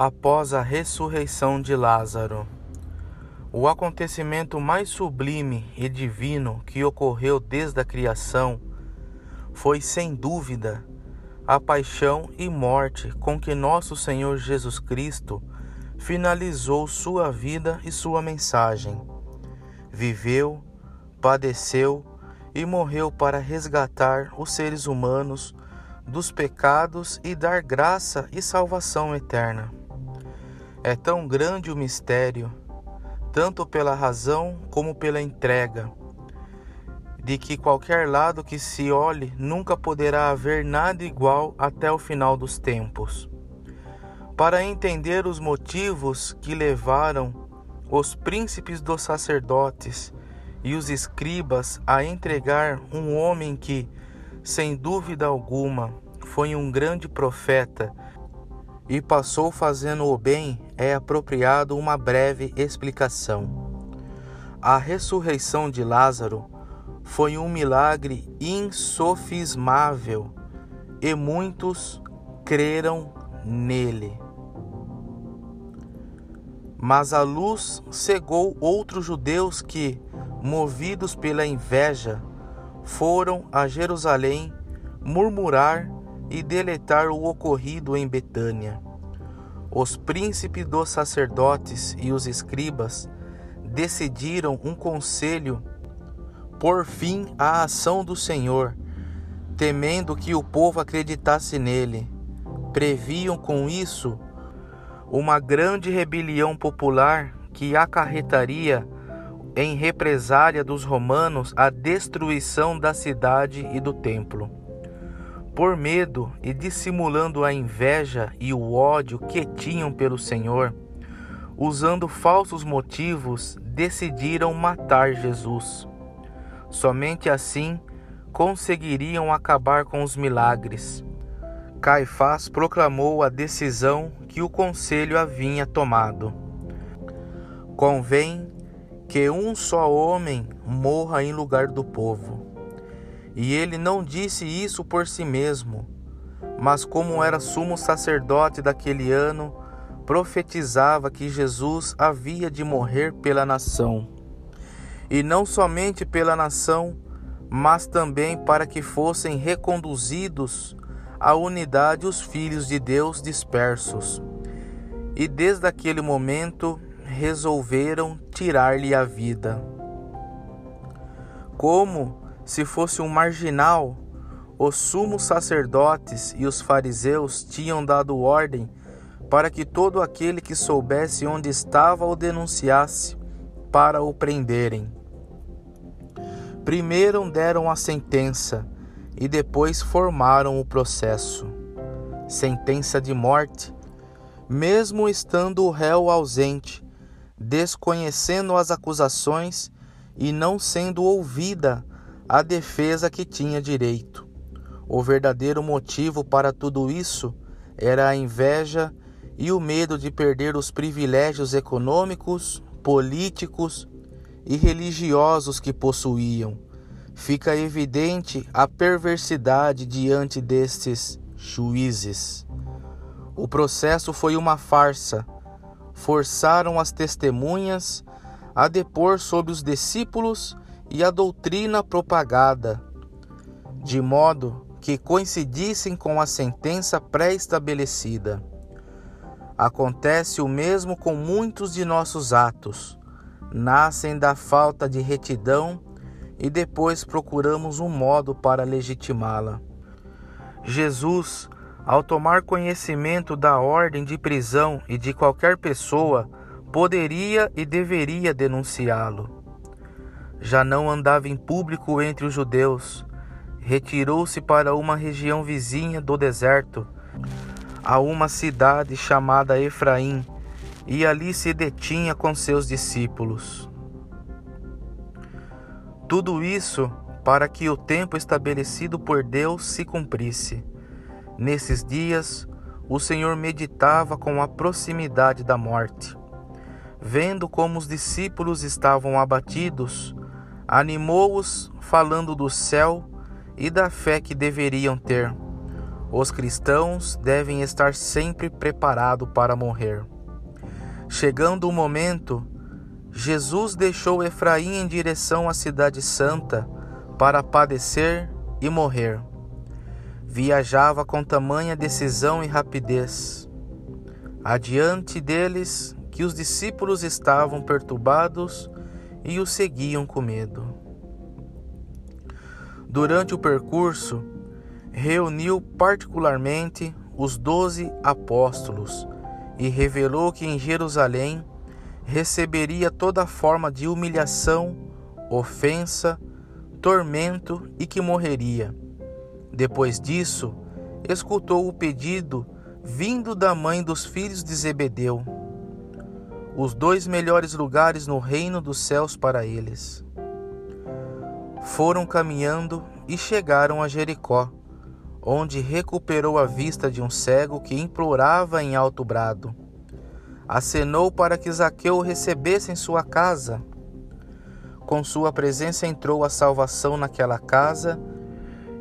após a ressurreição de Lázaro. O acontecimento mais sublime e divino que ocorreu desde a criação foi, sem dúvida, a paixão e morte com que nosso Senhor Jesus Cristo finalizou sua vida e sua mensagem. Viveu, padeceu e morreu para resgatar os seres humanos dos pecados e dar graça e salvação eterna. É tão grande o mistério, tanto pela razão como pela entrega, de que qualquer lado que se olhe nunca poderá haver nada igual até o final dos tempos. Para entender os motivos que levaram os príncipes dos sacerdotes e os escribas a entregar um homem que, sem dúvida alguma, foi um grande profeta e passou fazendo o bem, é apropriado uma breve explicação. A ressurreição de Lázaro foi um milagre insofismável e muitos creram nele. Mas a luz cegou outros judeus que, movidos pela inveja, foram a Jerusalém murmurar e deletar o ocorrido em Betânia. Os príncipes dos sacerdotes e os escribas decidiram um conselho por fim à ação do Senhor, temendo que o povo acreditasse nele. Previam com isso uma grande rebelião popular que acarretaria em represália dos romanos a destruição da cidade e do templo por medo e dissimulando a inveja e o ódio que tinham pelo Senhor, usando falsos motivos, decidiram matar Jesus. Somente assim conseguiriam acabar com os milagres. Caifás proclamou a decisão que o conselho havia tomado. Convém que um só homem morra em lugar do povo. E ele não disse isso por si mesmo, mas como era sumo sacerdote daquele ano, profetizava que Jesus havia de morrer pela nação. E não somente pela nação, mas também para que fossem reconduzidos à unidade os filhos de Deus dispersos. E desde aquele momento resolveram tirar-lhe a vida. Como se fosse um marginal, os sumos sacerdotes e os fariseus tinham dado ordem para que todo aquele que soubesse onde estava o denunciasse, para o prenderem. Primeiro deram a sentença e depois formaram o processo. Sentença de morte, mesmo estando o réu ausente, desconhecendo as acusações e não sendo ouvida a defesa que tinha direito. O verdadeiro motivo para tudo isso era a inveja e o medo de perder os privilégios econômicos, políticos e religiosos que possuíam. Fica evidente a perversidade diante destes juízes. O processo foi uma farsa. Forçaram as testemunhas a depor sobre os discípulos e a doutrina propagada, de modo que coincidissem com a sentença pré-estabelecida. Acontece o mesmo com muitos de nossos atos. Nascem da falta de retidão e depois procuramos um modo para legitimá-la. Jesus, ao tomar conhecimento da ordem de prisão e de qualquer pessoa, poderia e deveria denunciá-lo já não andava em público entre os judeus, retirou-se para uma região vizinha do deserto, a uma cidade chamada Efraim, e ali se detinha com seus discípulos. Tudo isso para que o tempo estabelecido por Deus se cumprisse. Nesses dias, o Senhor meditava com a proximidade da morte. Vendo como os discípulos estavam abatidos, animou-os falando do céu e da fé que deveriam ter. Os cristãos devem estar sempre preparados para morrer. Chegando o momento, Jesus deixou Efraim em direção à Cidade Santa para padecer e morrer. Viajava com tamanha decisão e rapidez. Adiante deles, que os discípulos estavam perturbados e o seguiam com medo. Durante o percurso, reuniu particularmente os doze apóstolos e revelou que em Jerusalém receberia toda forma de humilhação, ofensa, tormento e que morreria. Depois disso, escutou o pedido vindo da mãe dos filhos de Zebedeu, os dois melhores lugares no reino dos céus para eles. Foram caminhando e chegaram a Jericó, onde recuperou a vista de um cego que implorava em alto brado. Acenou para que Zaqueu o recebesse em sua casa. Com sua presença entrou a salvação naquela casa,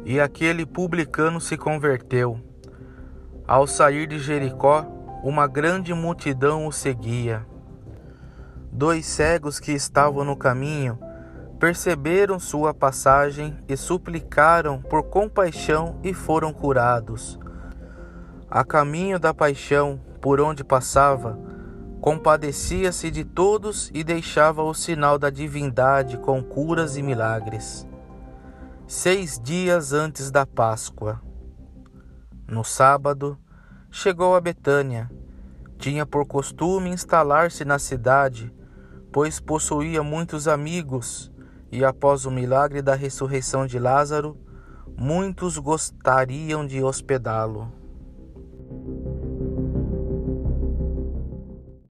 e aquele publicano se converteu. Ao sair de Jericó, uma grande multidão o seguia. Dois cegos que estavam no caminho perceberam sua passagem e suplicaram por compaixão e foram curados. A caminho da paixão, por onde passava, compadecia-se de todos e deixava o sinal da divindade com curas e milagres. Seis dias antes da Páscoa. No sábado, chegou a Betânia. Tinha por costume instalar-se na cidade, pois possuía muitos amigos e após o milagre da ressurreição de Lázaro, muitos gostariam de hospedá-lo.